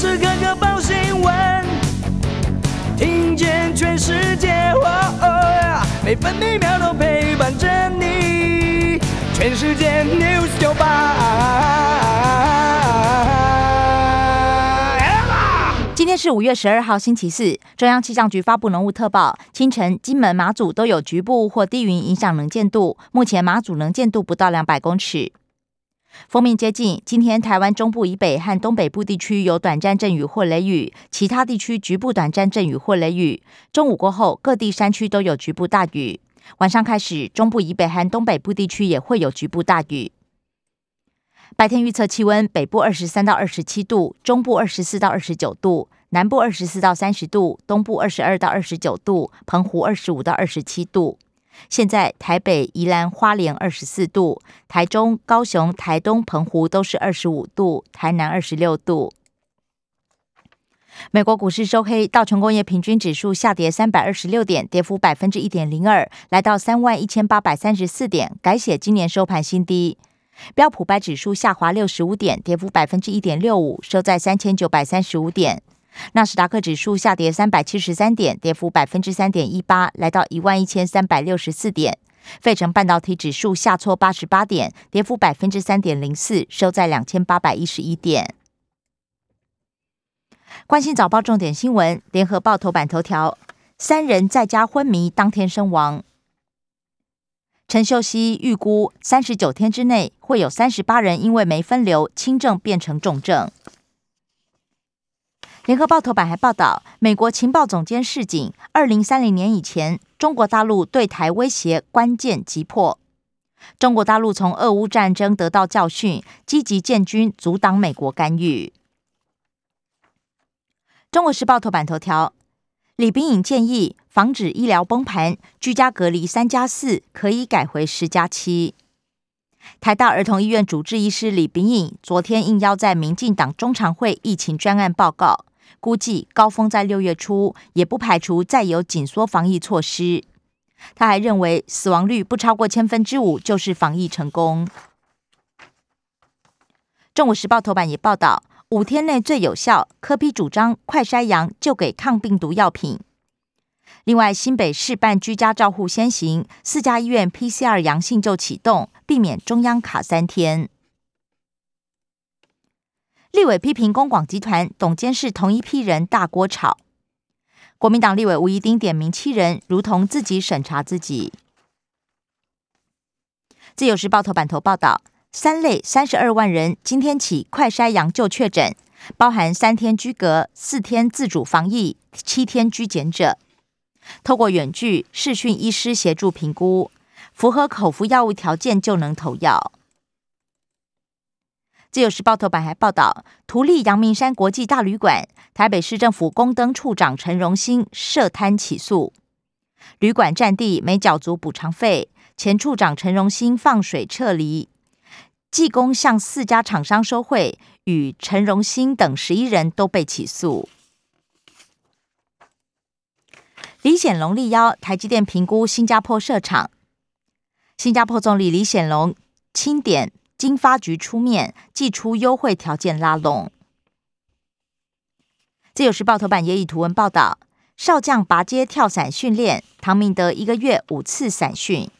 时刻刻报新闻，听见全世界，每分每秒都陪伴着你。全世界 news 九八今天是五月十二号，星期四。中央气象局发布浓雾特报，清晨金门、马祖都有局部或低云影响能见度，目前马祖能见度不到两百公尺。锋面接近，今天台湾中部以北和东北部地区有短暂阵雨或雷雨，其他地区局部短暂阵雨或雷雨。中午过后，各地山区都有局部大雨。晚上开始，中部以北和东北部地区也会有局部大雨。白天预测气温：北部二十三到二十七度，中部二十四到二十九度，南部二十四到三十度，东部二十二到二十九度，澎湖二十五到二十七度。现在台北、宜兰花莲二十四度，台中、高雄、台东、澎湖都是二十五度，台南二十六度。美国股市收黑，道琼工业平均指数下跌三百二十六点，跌幅百分之一点零二，来到三万一千八百三十四点，改写今年收盘新低。标普白指数下滑六十五点，跌幅百分之一点六五，收在三千九百三十五点。纳斯达克指数下跌三百七十三点，跌幅百分之三点一八，来到一万一千三百六十四点。费城半导体指数下挫八十八点，跌幅百分之三点零四，收在两千八百一十一点。关心早报重点新闻，联合报头版头条：三人在家昏迷，当天身亡。陈秀熙预估三十九天之内会有三十八人因为没分流，轻症变成重症。联合报头版还报道，美国情报总监示警，二零三零年以前，中国大陆对台威胁关键急迫。中国大陆从俄乌战争得到教训，积极建军阻挡美国干预。中国时报头版头条，李炳颖建议防止医疗崩盘，居家隔离三加四可以改回十加七。台大儿童医院主治医师李炳颖昨天应邀在民进党中常会疫情专案报告。估计高峰在六月初，也不排除再有紧缩防疫措施。他还认为，死亡率不超过千分之五就是防疫成功。中午时报头版也报道，五天内最有效，科批主张快筛阳就给抗病毒药品。另外，新北市办居家照护先行，四家医院 PCR 阳性就启动，避免中央卡三天。立委批评公广集团董监事同一批人大锅炒，国民党立委吴怡丁点名七人，如同自己审查自己。自由时报头版头报道，三类三十二万人今天起快筛阳就确诊，包含三天居隔、四天自主防疫、七天居检者，透过远距视讯医师协助评估，符合口服药物条件就能投药。自由时报头版还报道，图利阳明山国际大旅馆，台北市政府公灯处长陈荣兴涉贪起诉，旅馆占地没缴足补偿费，前处长陈荣兴放水撤离，技工向四家厂商收贿，与陈荣兴等十一人都被起诉。李显龙力邀台积电评估新加坡设厂，新加坡总理李显龙钦点。经发局出面，寄出优惠条件拉拢。自由时报头版也以图文报道：少将拔街跳伞训练，唐明德一个月五次伞训。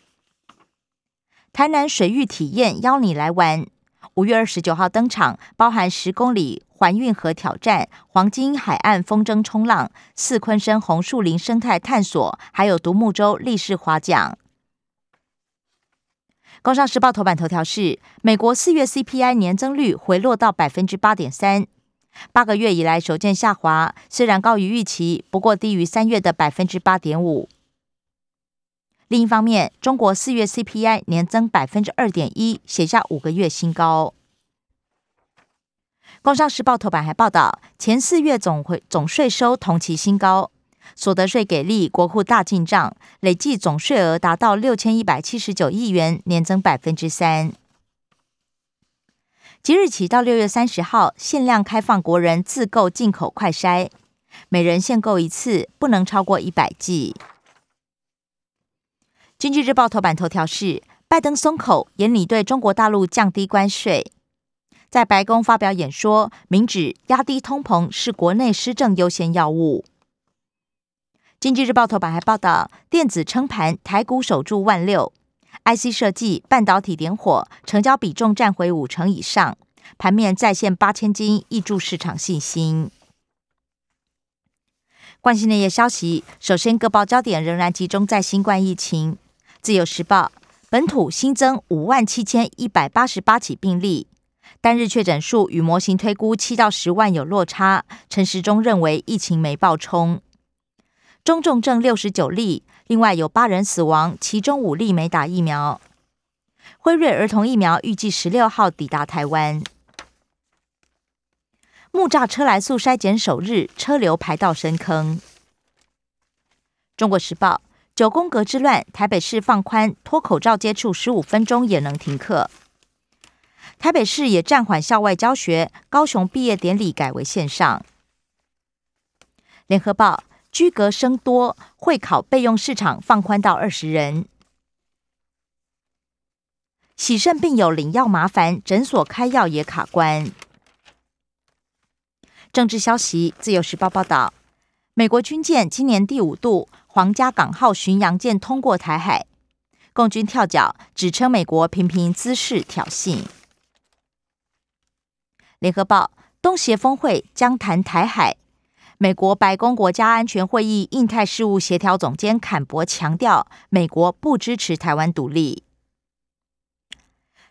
台南水域体验邀你来玩，五月二十九号登场，包含十公里环运河挑战、黄金海岸风筝冲浪、四昆山红树林生态探索，还有独木舟立式划桨。工商时报头版头条是：美国四月 CPI 年增率回落到百分之八点三，八个月以来首见下滑。虽然高于预期，不过低于三月的百分之八点五。另一方面，中国四月 CPI 年增百分之二点一，写下五个月新高。工商时报头版还报道，前四月总回总税收同期新高。所得税给力，国库大进账，累计总税额达到六千一百七十九亿元，年增百分之三。即日起到六月三十号，限量开放国人自购进口快筛，每人限购一次，不能超过一百剂。经济日报头版头条是：拜登松口，严拟对中国大陆降低关税。在白宫发表演说，明指压低通膨是国内施政优先要务。经济日报头版还报道，电子撑盘，台股守住万六；IC 设计、半导体点火，成交比重占回五成以上，盘面再现八千金，挹注市场信心。关心内页消息，首先各报焦点仍然集中在新冠疫情。自由时报本土新增五万七千一百八十八起病例，单日确诊数与模型推估七到十万有落差。陈时中认为疫情没爆冲。中重症六十九例，另外有八人死亡，其中五例没打疫苗。辉瑞儿童疫苗预计十六号抵达台湾。木栅车来速筛检首日，车流排到深坑。中国时报九宫格之乱，台北市放宽脱口罩接触十五分钟也能停课。台北市也暂缓校外教学，高雄毕业典礼改为线上。联合报居格生多，会考备用市场放宽到二十人。喜肾病友领药麻烦，诊所开药也卡关。政治消息，《自由时报》报道，美国军舰今年第五度皇家港号巡洋舰通过台海，共军跳脚，指称美国频频滋事挑衅。《联合报》东协峰会将谈台海，美国白宫国家安全会议印太事务协调总监坎伯强调，美国不支持台湾独立。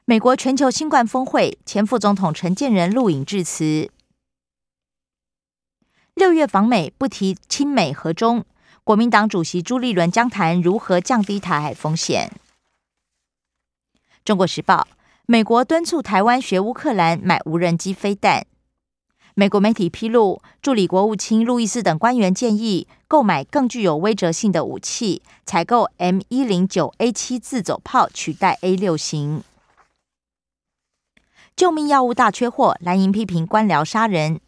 美国全球新冠峰会前副总统陈建仁录影致辞。六月访美不提亲美和中，国民党主席朱立伦将谈如何降低台海风险。中国时报：美国敦促台湾学乌克兰买无人机飞弹。美国媒体披露，助理国务卿路易斯等官员建议购买更具有威慑性的武器，采购 M 一零九 A 七自走炮取代 A 六型。救命药物大缺货，蓝营批评官僚杀人。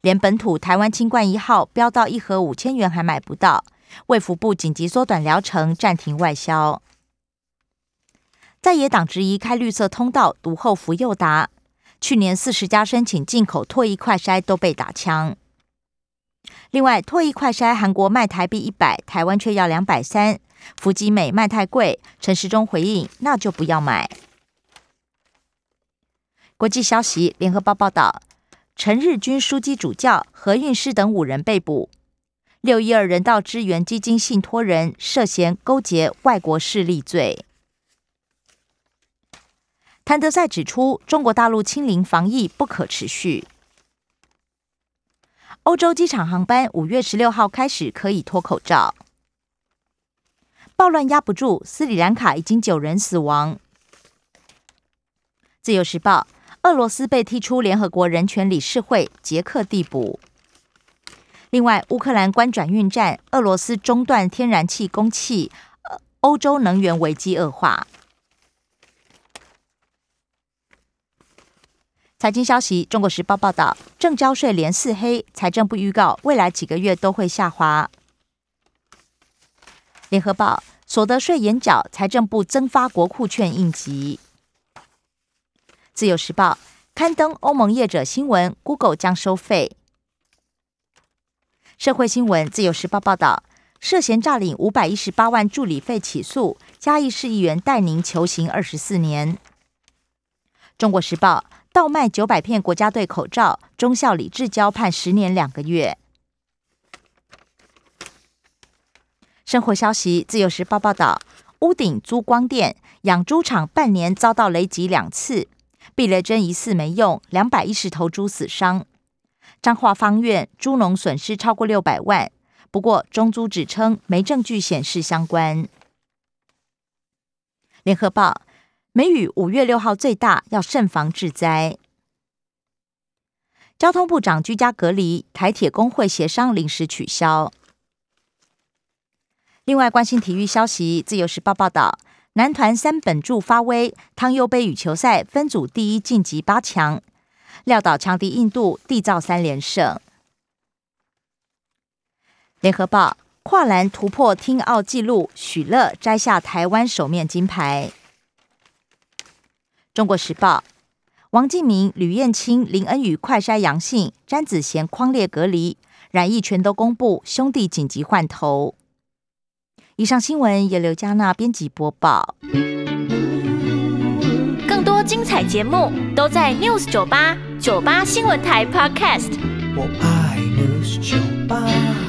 连本土台湾清冠一号飙到一盒五千元还买不到，卫福部紧急缩短疗程，暂停外销。在野党质疑开绿色通道，毒后福佑达。去年四十家申请进口唾液快筛都被打枪。另外，唾液快筛韩国卖台币一百，台湾却要两百三，福吉美卖太贵。陈时中回应：那就不要买。国际消息，联合报报道。陈日军枢机主教、何运师等五人被捕。六一二人道支援基金信托人涉嫌勾结外国势力罪。谭德赛指出，中国大陆清零防疫不可持续。欧洲机场航班五月十六号开始可以脱口罩。暴乱压不住，斯里兰卡已经九人死亡。自由时报。俄罗斯被踢出联合国人权理事会，捷克递补。另外，乌克兰关转运站，俄罗斯中断天然气供气，欧洲能源危机恶化。财经消息，《中国时报》报道，正交税连四黑，财政部预告未来几个月都会下滑。联合报，所得税延缴，财政部增发国库券应急。自由时报刊登欧盟业者新闻，Google 将收费。社会新闻，自由时报报道，涉嫌诈领五百一十八万助理费起诉，嘉义市议员戴宁求刑二十四年。中国时报倒卖九百片国家队口罩，中校李志交判十年两个月。生活消息，自由时报报道，屋顶租光电养猪场半年遭到雷击两次。避雷针疑似没用，两百一十头猪死伤。彰化方院猪农损失超过六百万，不过中租指称没证据显示相关。联合报梅雨五月六号最大，要慎防致灾。交通部长居家隔离，台铁工会协商临时取消。另外，关心体育消息，自由时报报道。男团三本柱发威，汤尤杯羽球赛分组第一晋级八强，撂倒强敌印度，缔造三连胜。联合报跨栏突破听奥纪录，许乐摘下台湾首面金牌。中国时报王敬明、吕燕青、林恩宇快筛阳性，詹子贤框列隔离，染疫全都公布，兄弟紧急换头。以上新闻由刘嘉娜编辑播报。更多精彩节目都在 News 九八九八新闻台 Podcast。我爱 News 酒吧。